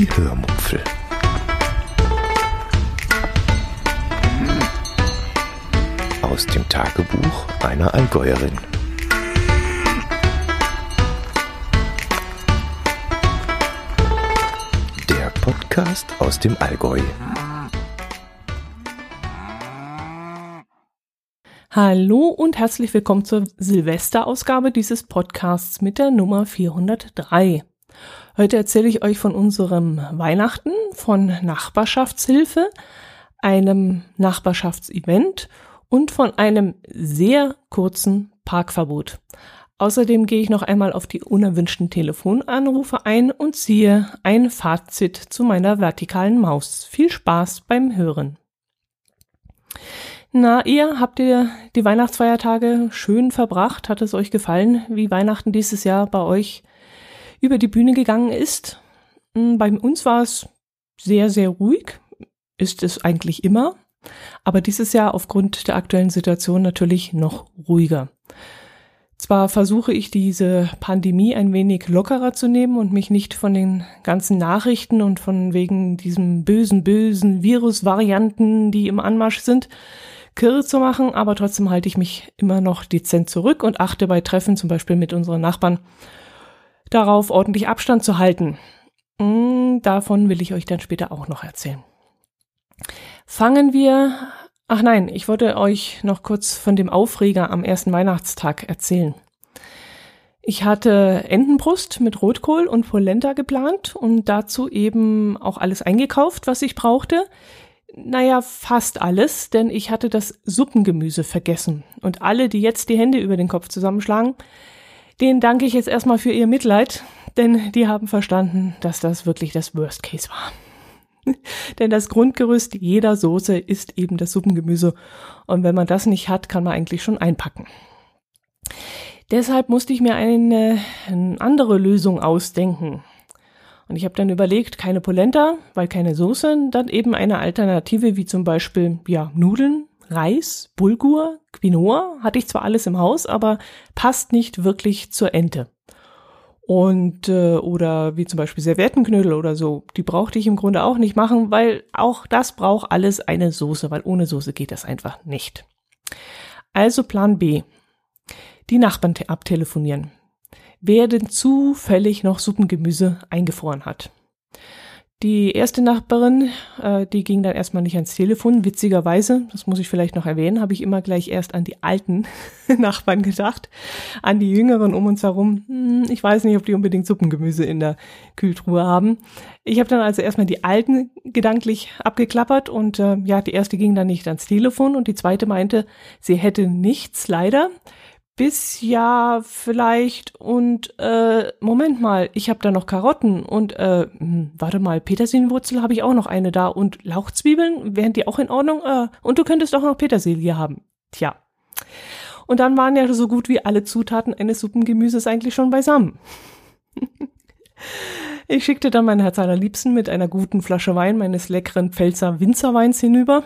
Die Hörmupfel. Aus dem Tagebuch einer Allgäuerin. Der Podcast aus dem Allgäu. Hallo und herzlich willkommen zur Silvesterausgabe dieses Podcasts mit der Nummer 403. Heute erzähle ich euch von unserem Weihnachten, von Nachbarschaftshilfe, einem Nachbarschaftsevent und von einem sehr kurzen Parkverbot. Außerdem gehe ich noch einmal auf die unerwünschten Telefonanrufe ein und ziehe ein Fazit zu meiner vertikalen Maus. Viel Spaß beim Hören. Na, ihr habt ihr die Weihnachtsfeiertage schön verbracht? Hat es euch gefallen, wie Weihnachten dieses Jahr bei euch über die Bühne gegangen ist? Hm, bei uns war es sehr, sehr ruhig. Ist es eigentlich immer. Aber dieses Jahr aufgrund der aktuellen Situation natürlich noch ruhiger. Zwar versuche ich diese Pandemie ein wenig lockerer zu nehmen und mich nicht von den ganzen Nachrichten und von wegen diesem bösen, bösen Virusvarianten, die im Anmarsch sind, kirre zu machen, aber trotzdem halte ich mich immer noch dezent zurück und achte bei Treffen, zum Beispiel mit unseren Nachbarn, darauf ordentlich Abstand zu halten. Hm, davon will ich euch dann später auch noch erzählen. Fangen wir. Ach nein, ich wollte euch noch kurz von dem Aufreger am ersten Weihnachtstag erzählen. Ich hatte Entenbrust mit Rotkohl und Polenta geplant und dazu eben auch alles eingekauft, was ich brauchte. Naja, fast alles, denn ich hatte das Suppengemüse vergessen. Und alle, die jetzt die Hände über den Kopf zusammenschlagen, denen danke ich jetzt erstmal für ihr Mitleid, denn die haben verstanden, dass das wirklich das Worst Case war. denn das Grundgerüst jeder Soße ist eben das Suppengemüse. Und wenn man das nicht hat, kann man eigentlich schon einpacken. Deshalb musste ich mir eine, eine andere Lösung ausdenken. Und ich habe dann überlegt, keine Polenta, weil keine Soße, dann eben eine Alternative wie zum Beispiel ja Nudeln, Reis, Bulgur, Quinoa. Hatte ich zwar alles im Haus, aber passt nicht wirklich zur Ente. Und äh, oder wie zum Beispiel Serviettenknödel oder so, die brauchte ich im Grunde auch nicht machen, weil auch das braucht alles eine Soße, weil ohne Soße geht das einfach nicht. Also Plan B. Die Nachbarn abtelefonieren wer denn zufällig noch Suppengemüse eingefroren hat. Die erste Nachbarin, äh, die ging dann erstmal nicht ans Telefon. Witzigerweise, das muss ich vielleicht noch erwähnen, habe ich immer gleich erst an die alten Nachbarn gedacht, an die jüngeren um uns herum. Hm, ich weiß nicht, ob die unbedingt Suppengemüse in der Kühltruhe haben. Ich habe dann also erstmal die alten gedanklich abgeklappert und äh, ja, die erste ging dann nicht ans Telefon und die zweite meinte, sie hätte nichts leider bis ja vielleicht und äh, Moment mal, ich habe da noch Karotten und äh, hm, warte mal, Petersilienwurzel habe ich auch noch eine da und Lauchzwiebeln, wären die auch in Ordnung? Äh, und du könntest auch noch Petersilie haben. Tja. Und dann waren ja so gut wie alle Zutaten eines Suppengemüses eigentlich schon beisammen. ich schickte dann mein Herz allerliebsten mit einer guten Flasche Wein meines leckeren Pfälzer Winzerweins hinüber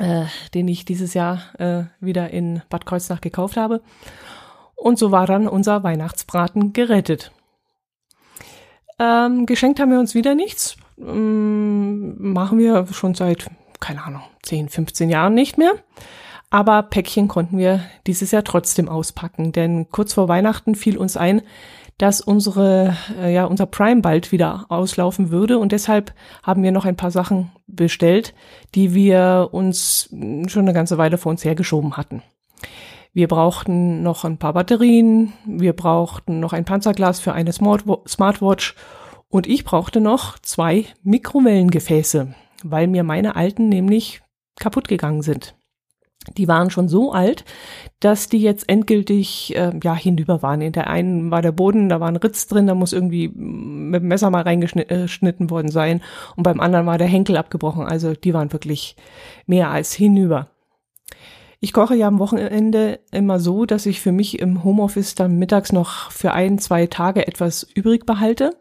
äh, den ich dieses Jahr äh, wieder in Bad Kreuznach gekauft habe. Und so war dann unser Weihnachtsbraten gerettet. Ähm, geschenkt haben wir uns wieder nichts. Ähm, machen wir schon seit, keine Ahnung, 10, 15 Jahren nicht mehr. Aber Päckchen konnten wir dieses Jahr trotzdem auspacken, denn kurz vor Weihnachten fiel uns ein, dass unsere, äh, ja, unser Prime bald wieder auslaufen würde und deshalb haben wir noch ein paar Sachen bestellt, die wir uns schon eine ganze Weile vor uns hergeschoben hatten. Wir brauchten noch ein paar Batterien, wir brauchten noch ein Panzerglas für eine Smartwatch und ich brauchte noch zwei Mikrowellengefäße, weil mir meine alten nämlich kaputt gegangen sind die waren schon so alt, dass die jetzt endgültig äh, ja hinüber waren. In der einen war der Boden, da war ein Ritz drin, da muss irgendwie mit dem Messer mal reingeschnitten äh, worden sein. Und beim anderen war der Henkel abgebrochen. Also die waren wirklich mehr als hinüber. Ich koche ja am Wochenende immer so, dass ich für mich im Homeoffice dann mittags noch für ein, zwei Tage etwas übrig behalte.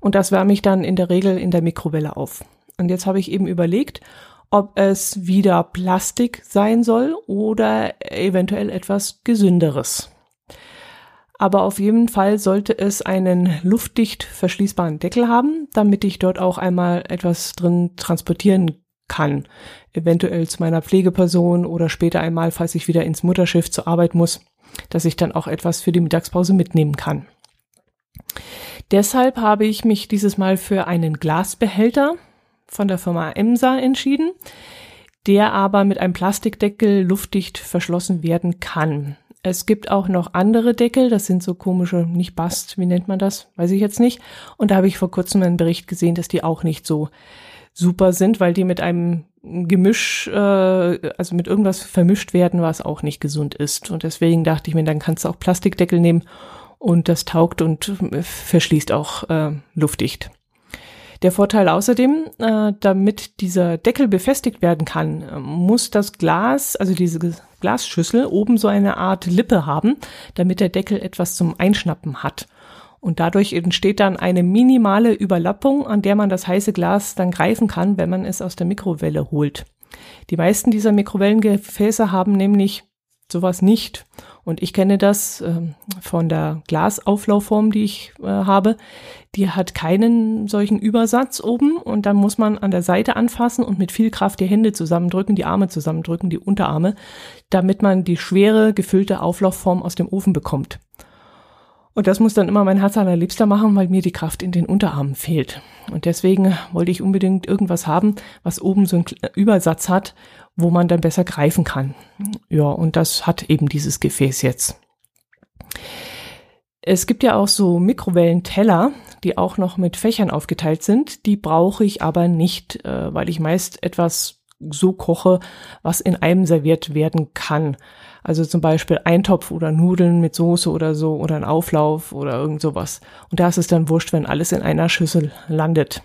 Und das wärme ich dann in der Regel in der Mikrowelle auf. Und jetzt habe ich eben überlegt, ob es wieder Plastik sein soll oder eventuell etwas gesünderes. Aber auf jeden Fall sollte es einen luftdicht verschließbaren Deckel haben, damit ich dort auch einmal etwas drin transportieren kann. Eventuell zu meiner Pflegeperson oder später einmal, falls ich wieder ins Mutterschiff zur Arbeit muss, dass ich dann auch etwas für die Mittagspause mitnehmen kann. Deshalb habe ich mich dieses Mal für einen Glasbehälter von der Firma Emsa entschieden, der aber mit einem Plastikdeckel luftdicht verschlossen werden kann. Es gibt auch noch andere Deckel, das sind so komische, nicht Bast, wie nennt man das? Weiß ich jetzt nicht. Und da habe ich vor kurzem einen Bericht gesehen, dass die auch nicht so super sind, weil die mit einem Gemisch, äh, also mit irgendwas vermischt werden, was auch nicht gesund ist. Und deswegen dachte ich mir, dann kannst du auch Plastikdeckel nehmen und das taugt und verschließt auch äh, luftdicht. Der Vorteil außerdem, äh, damit dieser Deckel befestigt werden kann, muss das Glas, also diese Glasschüssel, oben so eine Art Lippe haben, damit der Deckel etwas zum Einschnappen hat. Und dadurch entsteht dann eine minimale Überlappung, an der man das heiße Glas dann greifen kann, wenn man es aus der Mikrowelle holt. Die meisten dieser Mikrowellengefäße haben nämlich sowas nicht. Und ich kenne das äh, von der Glasauflaufform, die ich äh, habe. Die hat keinen solchen Übersatz oben und dann muss man an der Seite anfassen und mit viel Kraft die Hände zusammendrücken, die Arme zusammendrücken, die Unterarme, damit man die schwere gefüllte Auflaufform aus dem Ofen bekommt. Und das muss dann immer mein Herz allerliebster machen, weil mir die Kraft in den Unterarmen fehlt. Und deswegen wollte ich unbedingt irgendwas haben, was oben so einen Übersatz hat, wo man dann besser greifen kann. Ja, und das hat eben dieses Gefäß jetzt. Es gibt ja auch so Mikrowellenteller, die auch noch mit Fächern aufgeteilt sind. Die brauche ich aber nicht, äh, weil ich meist etwas so koche, was in einem serviert werden kann. Also zum Beispiel Eintopf oder Nudeln mit Soße oder so oder ein Auflauf oder irgend sowas. Und da ist es dann wurscht, wenn alles in einer Schüssel landet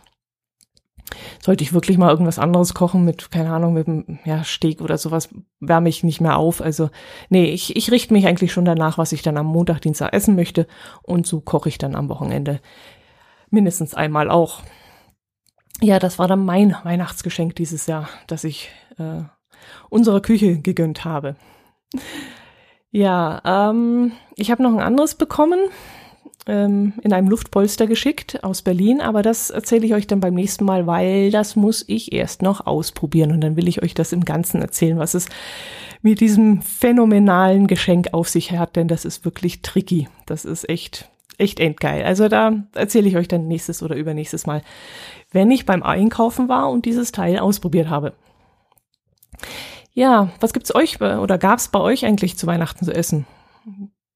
sollte ich wirklich mal irgendwas anderes kochen mit, keine Ahnung, mit einem ja, Steak oder sowas, wärme ich nicht mehr auf. Also, nee, ich, ich richte mich eigentlich schon danach, was ich dann am Montag, Dienstag essen möchte. Und so koche ich dann am Wochenende mindestens einmal auch. Ja, das war dann mein Weihnachtsgeschenk dieses Jahr, dass ich äh, unsere Küche gegönnt habe. Ja, ähm, ich habe noch ein anderes bekommen ähm, in einem Luftpolster geschickt aus Berlin, aber das erzähle ich euch dann beim nächsten Mal, weil das muss ich erst noch ausprobieren und dann will ich euch das im Ganzen erzählen, was es mit diesem phänomenalen Geschenk auf sich hat, denn das ist wirklich tricky. Das ist echt, echt endgeil. Also da erzähle ich euch dann nächstes oder übernächstes Mal, wenn ich beim Einkaufen war und dieses Teil ausprobiert habe. Ja, was gibt's euch oder gab's bei euch eigentlich zu Weihnachten zu essen?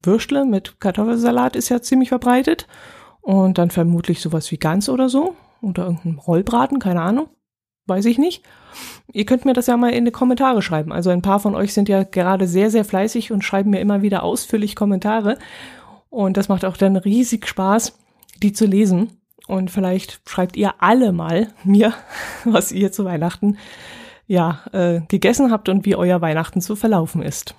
Würstle mit Kartoffelsalat ist ja ziemlich verbreitet. Und dann vermutlich sowas wie Gans oder so. Oder irgendein Rollbraten, keine Ahnung. Weiß ich nicht. Ihr könnt mir das ja mal in die Kommentare schreiben. Also ein paar von euch sind ja gerade sehr, sehr fleißig und schreiben mir immer wieder ausführlich Kommentare. Und das macht auch dann riesig Spaß, die zu lesen. Und vielleicht schreibt ihr alle mal mir, was ihr zu Weihnachten ja äh, gegessen habt und wie euer Weihnachten so verlaufen ist.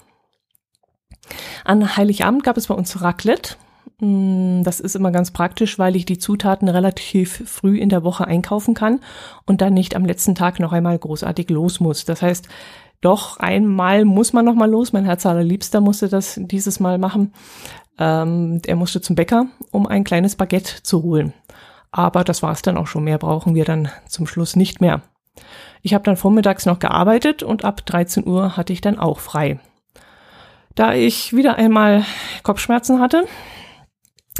An Heiligabend gab es bei uns Raclette. Mm, das ist immer ganz praktisch, weil ich die Zutaten relativ früh in der Woche einkaufen kann und dann nicht am letzten Tag noch einmal großartig los muss. Das heißt, doch einmal muss man noch mal los. Mein Herz allerliebster musste das dieses Mal machen. Ähm, er musste zum Bäcker, um ein kleines Baguette zu holen. Aber das war es dann auch schon. Mehr brauchen wir dann zum Schluss nicht mehr. Ich habe dann vormittags noch gearbeitet und ab 13 Uhr hatte ich dann auch frei. Da ich wieder einmal Kopfschmerzen hatte,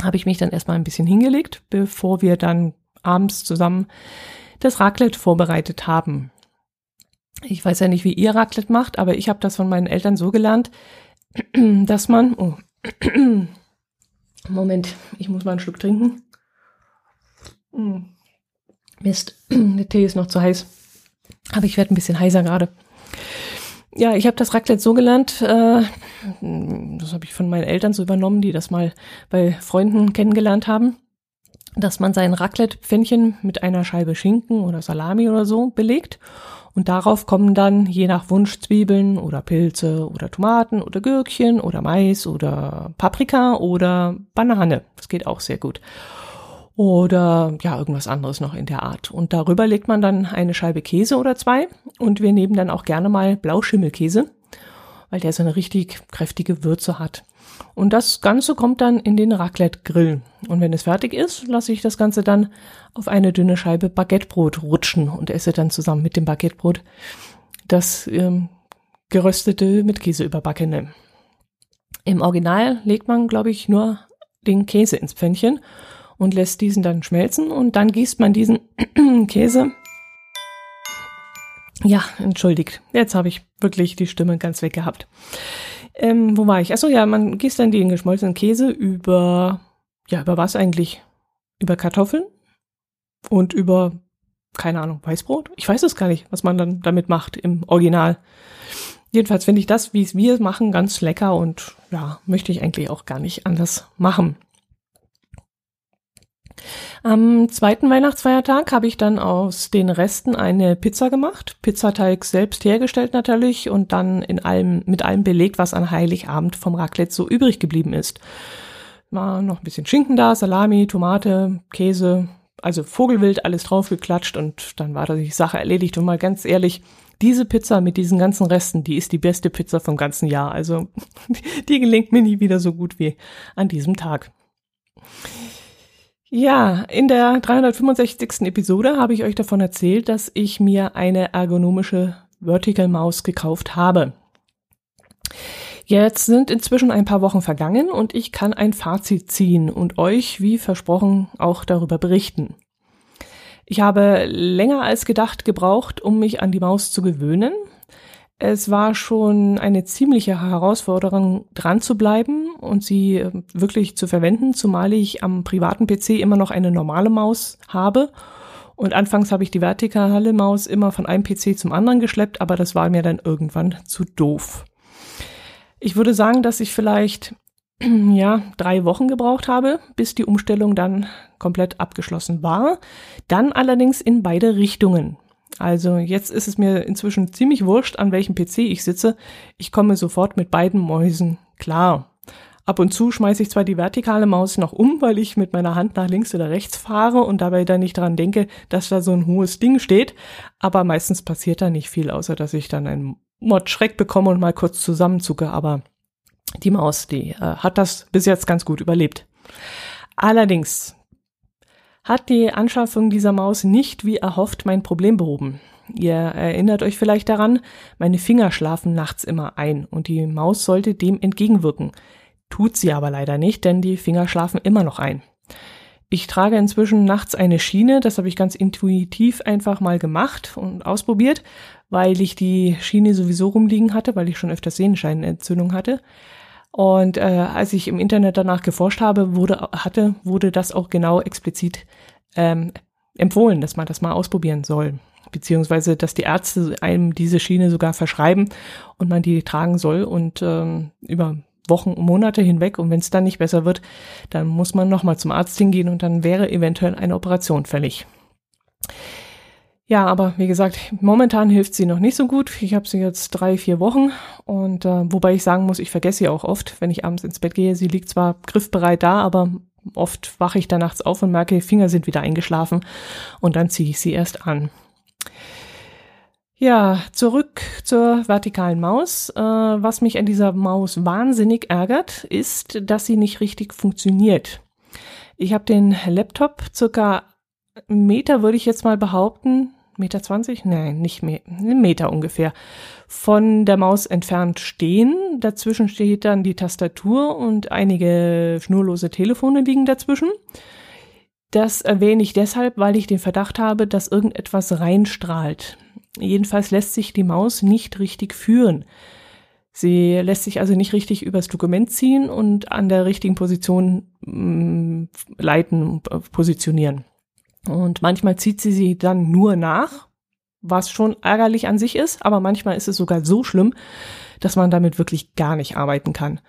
habe ich mich dann erstmal ein bisschen hingelegt, bevor wir dann abends zusammen das Raclette vorbereitet haben. Ich weiß ja nicht, wie ihr Raclette macht, aber ich habe das von meinen Eltern so gelernt, dass man. Oh, Moment, ich muss mal einen Schluck trinken. Hm. Mist, der Tee ist noch zu heiß. Aber ich werde ein bisschen heißer gerade. Ja, ich habe das Raclette so gelernt, äh, das habe ich von meinen Eltern so übernommen, die das mal bei Freunden kennengelernt haben, dass man sein Raclette-Pfännchen mit einer Scheibe Schinken oder Salami oder so belegt und darauf kommen dann je nach Wunsch Zwiebeln oder Pilze oder Tomaten oder Gürkchen oder Mais oder Paprika oder Banane. Das geht auch sehr gut oder ja, irgendwas anderes noch in der Art. Und darüber legt man dann eine Scheibe Käse oder zwei und wir nehmen dann auch gerne mal Blauschimmelkäse, weil der so eine richtig kräftige Würze hat. Und das Ganze kommt dann in den Raclette-Grill. Und wenn es fertig ist, lasse ich das Ganze dann auf eine dünne Scheibe Baguettebrot rutschen und esse dann zusammen mit dem Baguettebrot das ähm, geröstete mit Käse überbackene. Im Original legt man, glaube ich, nur den Käse ins Pfännchen und lässt diesen dann schmelzen und dann gießt man diesen Käse. Ja, entschuldigt. Jetzt habe ich wirklich die Stimme ganz weg gehabt. Ähm, wo war ich? Achso, ja, man gießt dann den geschmolzenen Käse über, ja, über was eigentlich? Über Kartoffeln und über, keine Ahnung, Weißbrot? Ich weiß es gar nicht, was man dann damit macht im Original. Jedenfalls finde ich das, wie es wir machen, ganz lecker und ja, möchte ich eigentlich auch gar nicht anders machen. Am zweiten Weihnachtsfeiertag habe ich dann aus den Resten eine Pizza gemacht. Pizzateig selbst hergestellt natürlich und dann in allem, mit allem belegt, was an Heiligabend vom Raclette so übrig geblieben ist. War noch ein bisschen Schinken da, Salami, Tomate, Käse, also Vogelwild, alles draufgeklatscht und dann war die Sache erledigt. Und mal ganz ehrlich, diese Pizza mit diesen ganzen Resten, die ist die beste Pizza vom ganzen Jahr. Also die gelingt mir nie wieder so gut wie an diesem Tag. Ja, in der 365. Episode habe ich euch davon erzählt, dass ich mir eine ergonomische Vertical Maus gekauft habe. Jetzt sind inzwischen ein paar Wochen vergangen und ich kann ein Fazit ziehen und euch, wie versprochen, auch darüber berichten. Ich habe länger als gedacht gebraucht, um mich an die Maus zu gewöhnen. Es war schon eine ziemliche Herausforderung, dran zu bleiben und sie äh, wirklich zu verwenden, zumal ich am privaten PC immer noch eine normale Maus habe. Und anfangs habe ich die vertikale Maus immer von einem PC zum anderen geschleppt, aber das war mir dann irgendwann zu doof. Ich würde sagen, dass ich vielleicht ja, drei Wochen gebraucht habe, bis die Umstellung dann komplett abgeschlossen war. Dann allerdings in beide Richtungen. Also jetzt ist es mir inzwischen ziemlich wurscht, an welchem PC ich sitze. Ich komme sofort mit beiden Mäusen klar. Ab und zu schmeiße ich zwar die vertikale Maus noch um, weil ich mit meiner Hand nach links oder rechts fahre und dabei dann nicht dran denke, dass da so ein hohes Ding steht, aber meistens passiert da nicht viel, außer dass ich dann einen Mod-Schreck bekomme und mal kurz zusammenzucke, aber die Maus, die äh, hat das bis jetzt ganz gut überlebt. Allerdings hat die Anschaffung dieser Maus nicht wie erhofft mein Problem behoben. Ihr erinnert euch vielleicht daran, meine Finger schlafen nachts immer ein und die Maus sollte dem entgegenwirken. Tut sie aber leider nicht, denn die Finger schlafen immer noch ein. Ich trage inzwischen nachts eine Schiene, das habe ich ganz intuitiv einfach mal gemacht und ausprobiert, weil ich die Schiene sowieso rumliegen hatte, weil ich schon öfters Sehenscheinentzündung hatte. Und äh, als ich im Internet danach geforscht habe, wurde, hatte, wurde das auch genau explizit ähm, empfohlen, dass man das mal ausprobieren soll. Beziehungsweise, dass die Ärzte einem diese Schiene sogar verschreiben und man die tragen soll und ähm, über Wochen Monate hinweg. Und wenn es dann nicht besser wird, dann muss man nochmal zum Arzt hingehen und dann wäre eventuell eine Operation fällig. Ja, aber wie gesagt, momentan hilft sie noch nicht so gut. Ich habe sie jetzt drei, vier Wochen und äh, wobei ich sagen muss, ich vergesse sie auch oft, wenn ich abends ins Bett gehe. Sie liegt zwar griffbereit da, aber oft wache ich da nachts auf und merke, die Finger sind wieder eingeschlafen und dann ziehe ich sie erst an. Ja, zurück zur vertikalen Maus. Äh, was mich an dieser Maus wahnsinnig ärgert, ist, dass sie nicht richtig funktioniert. Ich habe den Laptop circa Meter, würde ich jetzt mal behaupten, Meter zwanzig? Nein, nicht mehr, einen Meter ungefähr. Von der Maus entfernt stehen. Dazwischen steht dann die Tastatur und einige schnurlose Telefone liegen dazwischen. Das erwähne ich deshalb, weil ich den Verdacht habe, dass irgendetwas reinstrahlt. Jedenfalls lässt sich die Maus nicht richtig führen. Sie lässt sich also nicht richtig übers Dokument ziehen und an der richtigen Position mh, mm, leiten, positionieren. Und manchmal zieht sie sie dann nur nach, was schon ärgerlich an sich ist, aber manchmal ist es sogar so schlimm, dass man damit wirklich gar nicht arbeiten kann.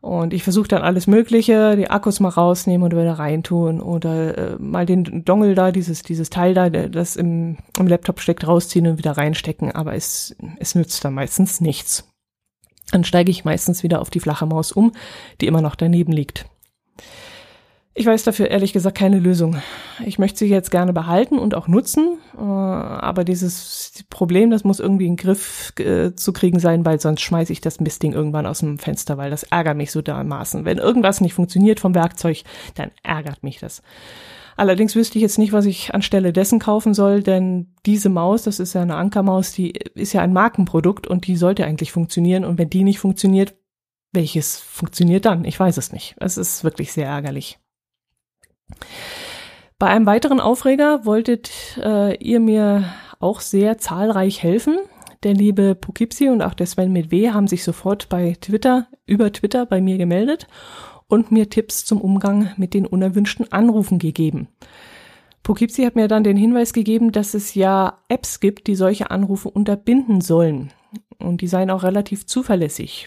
Und ich versuche dann alles Mögliche, die Akkus mal rausnehmen und wieder reintun oder äh, mal den Dongle da, dieses, dieses Teil da, das im, im Laptop steckt, rausziehen und wieder reinstecken, aber es, es nützt dann meistens nichts. Dann steige ich meistens wieder auf die flache Maus um, die immer noch daneben liegt. Ich weiß dafür ehrlich gesagt keine Lösung. Ich möchte sie jetzt gerne behalten und auch nutzen, äh, aber dieses Problem, das muss irgendwie in den Griff äh, zu kriegen sein, weil sonst schmeiße ich das Mistding irgendwann aus dem Fenster, weil das ärgert mich so dermaßen. Wenn irgendwas nicht funktioniert vom Werkzeug, dann ärgert mich das. Allerdings wüsste ich jetzt nicht, was ich anstelle dessen kaufen soll, denn diese Maus, das ist ja eine Ankermaus, die ist ja ein Markenprodukt und die sollte eigentlich funktionieren. Und wenn die nicht funktioniert, welches funktioniert dann? Ich weiß es nicht. Es ist wirklich sehr ärgerlich. Bei einem weiteren Aufreger wolltet äh, ihr mir auch sehr zahlreich helfen. Der liebe Poughkeepsie und auch der Sven mit W haben sich sofort bei Twitter, über Twitter bei mir gemeldet und mir Tipps zum Umgang mit den unerwünschten Anrufen gegeben. Poughkeepsie hat mir dann den Hinweis gegeben, dass es ja Apps gibt, die solche Anrufe unterbinden sollen. Und die seien auch relativ zuverlässig.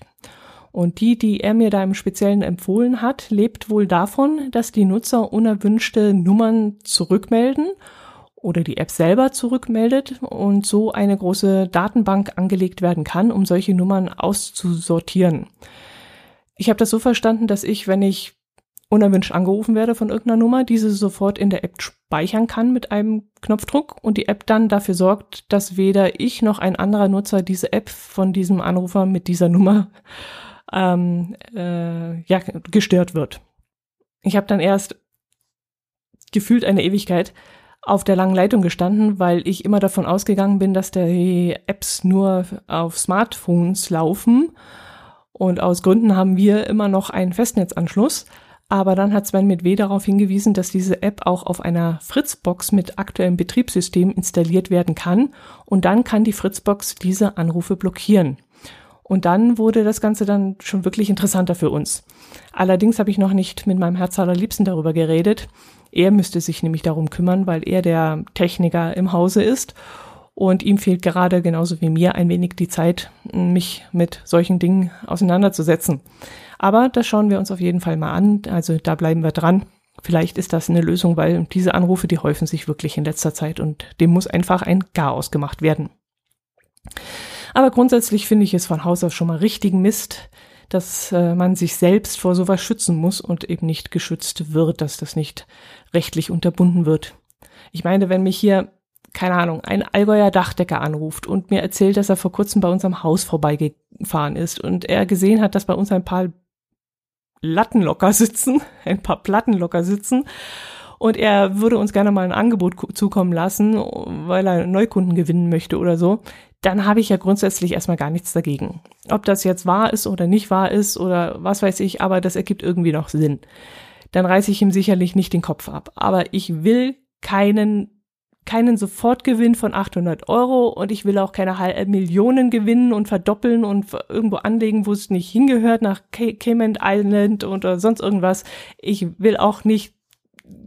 Und die, die er mir da im Speziellen empfohlen hat, lebt wohl davon, dass die Nutzer unerwünschte Nummern zurückmelden oder die App selber zurückmeldet und so eine große Datenbank angelegt werden kann, um solche Nummern auszusortieren. Ich habe das so verstanden, dass ich, wenn ich unerwünscht angerufen werde von irgendeiner Nummer, diese sofort in der App speichern kann mit einem Knopfdruck und die App dann dafür sorgt, dass weder ich noch ein anderer Nutzer diese App von diesem Anrufer mit dieser Nummer ähm, äh, ja, gestört wird. Ich habe dann erst gefühlt eine Ewigkeit auf der langen Leitung gestanden, weil ich immer davon ausgegangen bin, dass die Apps nur auf Smartphones laufen. Und aus Gründen haben wir immer noch einen Festnetzanschluss. Aber dann hat Sven mit W darauf hingewiesen, dass diese App auch auf einer Fritzbox mit aktuellem Betriebssystem installiert werden kann. Und dann kann die Fritzbox diese Anrufe blockieren. Und dann wurde das Ganze dann schon wirklich interessanter für uns. Allerdings habe ich noch nicht mit meinem Herz allerliebsten darüber geredet. Er müsste sich nämlich darum kümmern, weil er der Techniker im Hause ist. Und ihm fehlt gerade genauso wie mir ein wenig die Zeit, mich mit solchen Dingen auseinanderzusetzen. Aber das schauen wir uns auf jeden Fall mal an. Also da bleiben wir dran. Vielleicht ist das eine Lösung, weil diese Anrufe, die häufen sich wirklich in letzter Zeit und dem muss einfach ein Chaos gemacht werden. Aber grundsätzlich finde ich es von Haus aus schon mal richtigen Mist, dass äh, man sich selbst vor sowas schützen muss und eben nicht geschützt wird, dass das nicht rechtlich unterbunden wird. Ich meine, wenn mich hier, keine Ahnung, ein Allgäuer Dachdecker anruft und mir erzählt, dass er vor kurzem bei unserem Haus vorbeigefahren ist und er gesehen hat, dass bei uns ein paar Latten locker sitzen, ein paar Platten locker sitzen und er würde uns gerne mal ein Angebot zukommen lassen, weil er Neukunden gewinnen möchte oder so, dann habe ich ja grundsätzlich erstmal gar nichts dagegen. Ob das jetzt wahr ist oder nicht wahr ist oder was weiß ich, aber das ergibt irgendwie noch Sinn. Dann reiße ich ihm sicherlich nicht den Kopf ab. Aber ich will keinen keinen Sofortgewinn von 800 Euro und ich will auch keine Millionen gewinnen und verdoppeln und irgendwo anlegen, wo es nicht hingehört, nach Cayman Island oder sonst irgendwas. Ich will auch nicht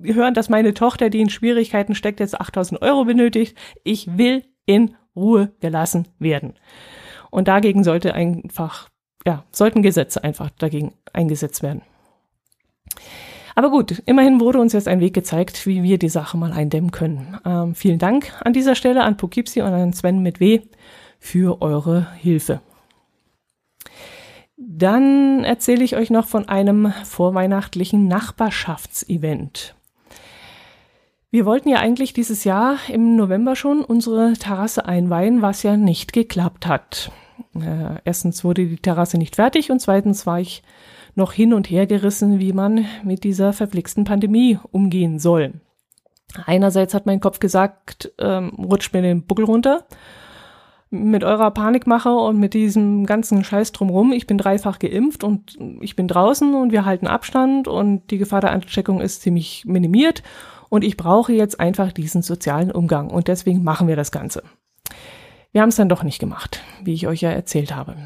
hören, dass meine Tochter, die in Schwierigkeiten steckt, jetzt 8000 Euro benötigt. Ich will in Ruhe gelassen werden. Und dagegen sollte einfach, ja, sollten Gesetze einfach dagegen eingesetzt werden. Aber gut, immerhin wurde uns jetzt ein Weg gezeigt, wie wir die Sache mal eindämmen können. Ähm, vielen Dank an dieser Stelle an Poughkeepsie und an Sven mit W für eure Hilfe. Dann erzähle ich euch noch von einem vorweihnachtlichen Nachbarschaftsevent. Wir wollten ja eigentlich dieses Jahr im November schon unsere Terrasse einweihen, was ja nicht geklappt hat. Äh, erstens wurde die Terrasse nicht fertig und zweitens war ich noch hin und her gerissen, wie man mit dieser verflixten Pandemie umgehen soll. Einerseits hat mein Kopf gesagt, ähm, rutscht mir den Buckel runter mit eurer Panikmache und mit diesem ganzen Scheiß drumrum. Ich bin dreifach geimpft und ich bin draußen und wir halten Abstand und die Gefahr der Ansteckung ist ziemlich minimiert und ich brauche jetzt einfach diesen sozialen Umgang und deswegen machen wir das Ganze. Wir haben es dann doch nicht gemacht, wie ich euch ja erzählt habe.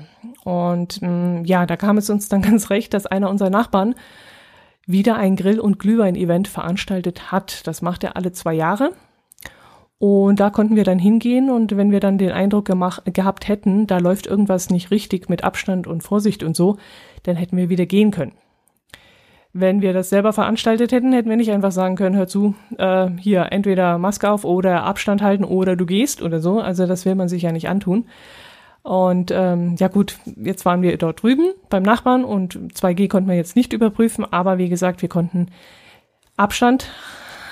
Und mh, mm, ja, da kam es uns dann ganz recht, dass einer unserer Nachbarn wieder ein Grill- und Glühwein-Event veranstaltet hat. Das macht er alle zwei Jahre und da konnten wir dann hingehen und wenn wir dann den Eindruck gemacht, gehabt hätten, da läuft irgendwas nicht richtig mit Abstand und Vorsicht und so, dann hätten wir wieder gehen können. Wenn wir das selber veranstaltet hätten, hätten wir nicht einfach sagen können, hör zu, äh, hier entweder Maske auf oder Abstand halten oder du gehst oder so. Also das will man sich ja nicht antun. Und ähm, ja gut, jetzt waren wir dort drüben beim Nachbarn und 2G konnten wir jetzt nicht überprüfen, aber wie gesagt, wir konnten Abstand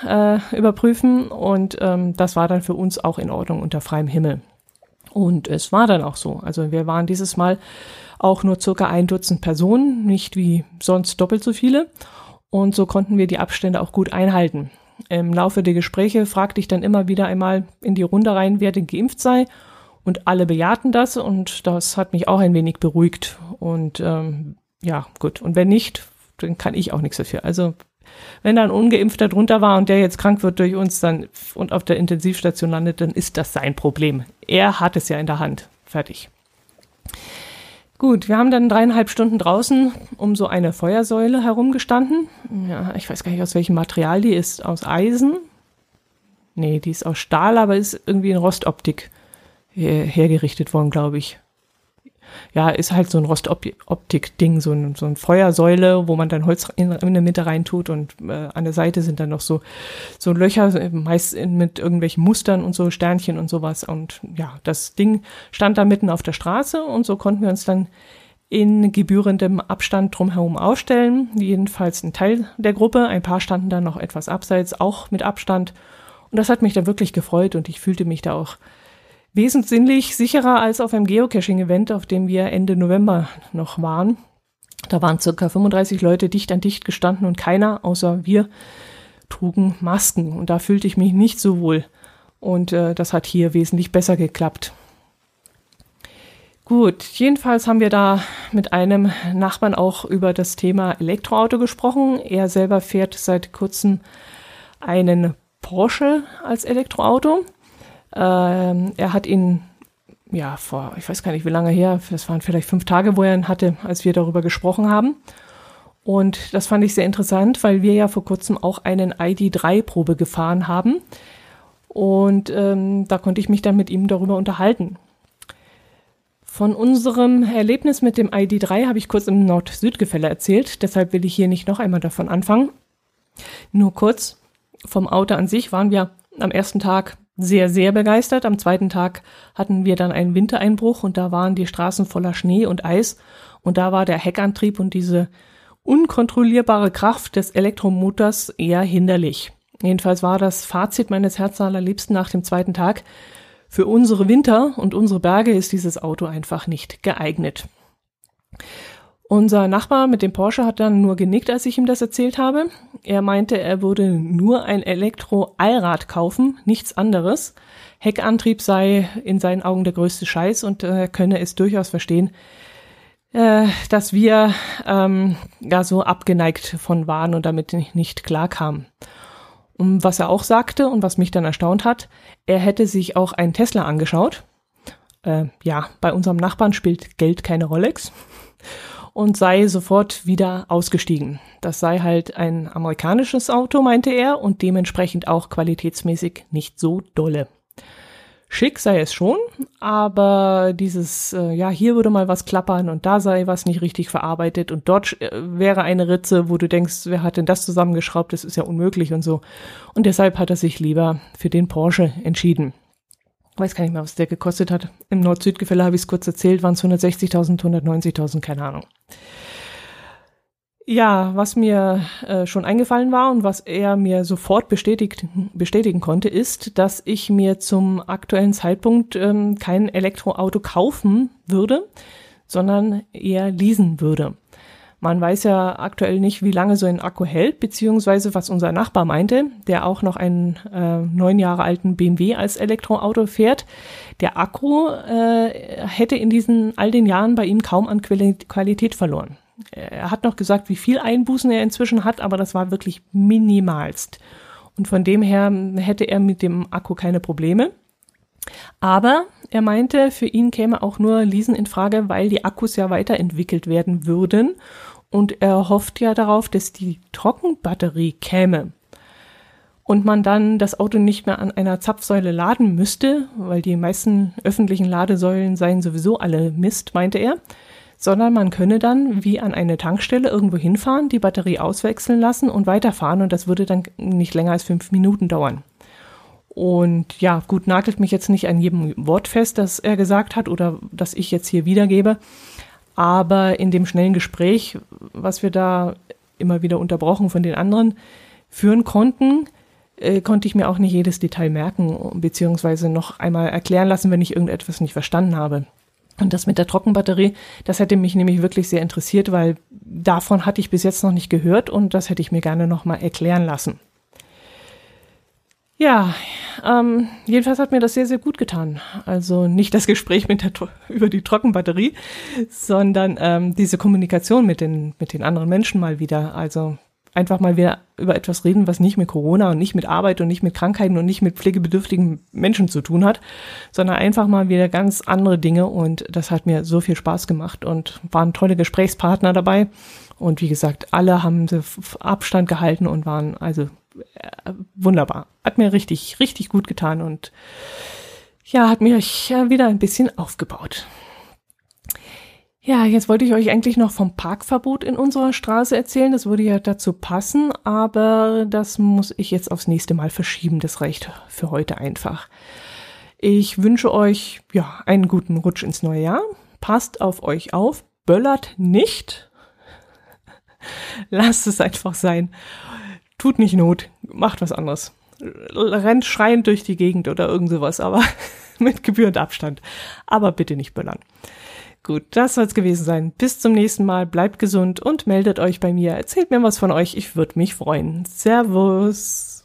äh, überprüfen und ähm, das war dann für uns auch in Ordnung unter freiem Himmel. Und es war dann auch so. Also wir waren dieses Mal auch nur circa ein Dutzend Personen, nicht wie sonst doppelt so viele. Und so konnten wir die Abstände auch gut einhalten. Im Laufe der Gespräche fragte ich dann immer wieder einmal in die Runde rein, wer denn geimpft sei. Und alle bejahten das und das hat mich auch ein wenig beruhigt. Und ähm, ja, gut. Und wenn nicht, dann kann ich auch nichts dafür. Also wenn da ein Ungeimpfter drunter war und der jetzt krank wird durch uns dann und auf der Intensivstation landet, dann ist das sein Problem. Er hat es ja in der Hand. Fertig. Gut, wir haben dann dreieinhalb Stunden draußen um so eine Feuersäule herumgestanden. Ja, ich weiß gar nicht, aus welchem Material die ist. Aus Eisen? Nee, die ist aus Stahl, aber ist irgendwie in Rostoptik hergerichtet worden, glaube ich ja, ist halt so ein Rostoptik-Ding, so, ein, so ein Feuersäule, wo man dann Holz in, in der Mitte reintut und äh, an der Seite sind dann noch so, so Löcher, meist mit irgendwelchen Mustern und so Sternchen und sowas. Und ja, das Ding stand da mitten auf der Straße und so konnten wir uns dann in gebührendem Abstand drumherum aufstellen. Jedenfalls ein Teil der Gruppe. Ein paar standen dann noch etwas abseits, auch mit Abstand. Und das hat mich da wirklich gefreut und ich fühlte mich da auch wesentlich sicherer als auf einem Geocaching-Event, auf dem wir Ende November noch waren. Da waren circa 35 Leute dicht an dicht gestanden und keiner außer wir trugen Masken. Und da fühlte ich mich nicht so wohl. Und äh, das hat hier wesentlich besser geklappt. Gut, jedenfalls haben wir da mit einem Nachbarn auch über das Thema Elektroauto gesprochen. Er selber fährt seit kurzem einen Porsche als Elektroauto. Ähm, er hat ihn, ja, vor, ich weiß gar nicht, wie lange her, das waren vielleicht fünf Tage, wo er ihn hatte, als wir darüber gesprochen haben. Und das fand ich sehr interessant, weil wir ja vor kurzem auch einen ID3-Probe gefahren haben. Und ähm, da konnte ich mich dann mit ihm darüber unterhalten. Von unserem Erlebnis mit dem ID3 habe ich kurz im Nord-Süd-Gefälle erzählt, deshalb will ich hier nicht noch einmal davon anfangen. Nur kurz, vom Auto an sich waren wir am ersten Tag sehr, sehr begeistert. Am zweiten Tag hatten wir dann einen Wintereinbruch und da waren die Straßen voller Schnee und Eis und da war der Heckantrieb und diese unkontrollierbare Kraft des Elektromotors eher hinderlich. Jedenfalls war das Fazit meines Herzallerliebsten nach dem zweiten Tag. Für unsere Winter und unsere Berge ist dieses Auto einfach nicht geeignet. Unser Nachbar mit dem Porsche hat dann nur genickt, als ich ihm das erzählt habe. Er meinte, er würde nur ein Elektro-Allrad kaufen, nichts anderes. Heckantrieb sei in seinen Augen der größte Scheiß und er äh, könne es durchaus verstehen, äh, dass wir ähm, ja so abgeneigt von waren und damit nicht, nicht klar kamen. Und was er auch sagte und was mich dann erstaunt hat, er hätte sich auch einen Tesla angeschaut. Äh, ja, bei unserem Nachbarn spielt Geld keine Rolex und sei sofort wieder ausgestiegen. Das sei halt ein amerikanisches Auto, meinte er, und dementsprechend auch qualitätsmäßig nicht so dolle. Schick sei es schon, aber dieses, äh, ja, hier würde mal was klappern und da sei was nicht richtig verarbeitet und dort äh, wäre eine Ritze, wo du denkst, wer hat denn das zusammengeschraubt, das ist ja unmöglich und so. Und deshalb hat er sich lieber für den Porsche entschieden weiß gar nicht mehr, was der gekostet hat. Im Nord-Süd-Gefälle habe ich es kurz erzählt, waren es 160.000, 190.000, keine Ahnung. Ja, was mir äh, schon eingefallen war und was er mir sofort bestätigt, bestätigen konnte, ist, dass ich mir zum aktuellen Zeitpunkt ähm, kein Elektroauto kaufen würde, sondern eher leasen würde. Man weiß ja aktuell nicht, wie lange so ein Akku hält, beziehungsweise was unser Nachbar meinte, der auch noch einen äh, neun Jahre alten BMW als Elektroauto fährt. Der Akku äh, hätte in diesen all den Jahren bei ihm kaum an Qualität verloren. Er hat noch gesagt, wie viel Einbußen er inzwischen hat, aber das war wirklich minimalst. Und von dem her hätte er mit dem Akku keine Probleme. Aber er meinte, für ihn käme auch nur Leasen in Frage, weil die Akkus ja weiterentwickelt werden würden. Und er hofft ja darauf, dass die Trockenbatterie käme und man dann das Auto nicht mehr an einer Zapfsäule laden müsste, weil die meisten öffentlichen Ladesäulen seien sowieso alle Mist, meinte er, sondern man könne dann wie an eine Tankstelle irgendwo hinfahren, die Batterie auswechseln lassen und weiterfahren und das würde dann nicht länger als fünf Minuten dauern. Und ja, gut, nagelt mich jetzt nicht an jedem Wort fest, das er gesagt hat oder das ich jetzt hier wiedergebe. Aber in dem schnellen Gespräch, was wir da immer wieder unterbrochen von den anderen, führen konnten, äh, konnte ich mir auch nicht jedes Detail merken, beziehungsweise noch einmal erklären lassen, wenn ich irgendetwas nicht verstanden habe. Und das mit der Trockenbatterie, das hätte mich nämlich wirklich sehr interessiert, weil davon hatte ich bis jetzt noch nicht gehört und das hätte ich mir gerne nochmal erklären lassen. Ja, ähm, jedenfalls hat mir das sehr, sehr gut getan. Also nicht das Gespräch mit der, über die Trockenbatterie, sondern ähm, diese Kommunikation mit den, mit den anderen Menschen mal wieder. Also einfach mal wieder über etwas reden, was nicht mit Corona und nicht mit Arbeit und nicht mit Krankheiten und nicht mit pflegebedürftigen Menschen zu tun hat, sondern einfach mal wieder ganz andere Dinge und das hat mir so viel Spaß gemacht und waren tolle Gesprächspartner dabei und wie gesagt, alle haben Abstand gehalten und waren also wunderbar. Hat mir richtig, richtig gut getan und ja, hat mich wieder ein bisschen aufgebaut. Ja, jetzt wollte ich euch eigentlich noch vom Parkverbot in unserer Straße erzählen. Das würde ja dazu passen, aber das muss ich jetzt aufs nächste Mal verschieben. Das reicht für heute einfach. Ich wünsche euch ja einen guten Rutsch ins neue Jahr. Passt auf euch auf, böllert nicht. Lasst es einfach sein. Tut nicht Not, macht was anderes. Rennt schreiend durch die Gegend oder irgend sowas, aber mit gebührend Abstand. Aber bitte nicht böllern. Gut, das soll es gewesen sein. Bis zum nächsten Mal. Bleibt gesund und meldet euch bei mir. Erzählt mir was von euch. Ich würde mich freuen. Servus.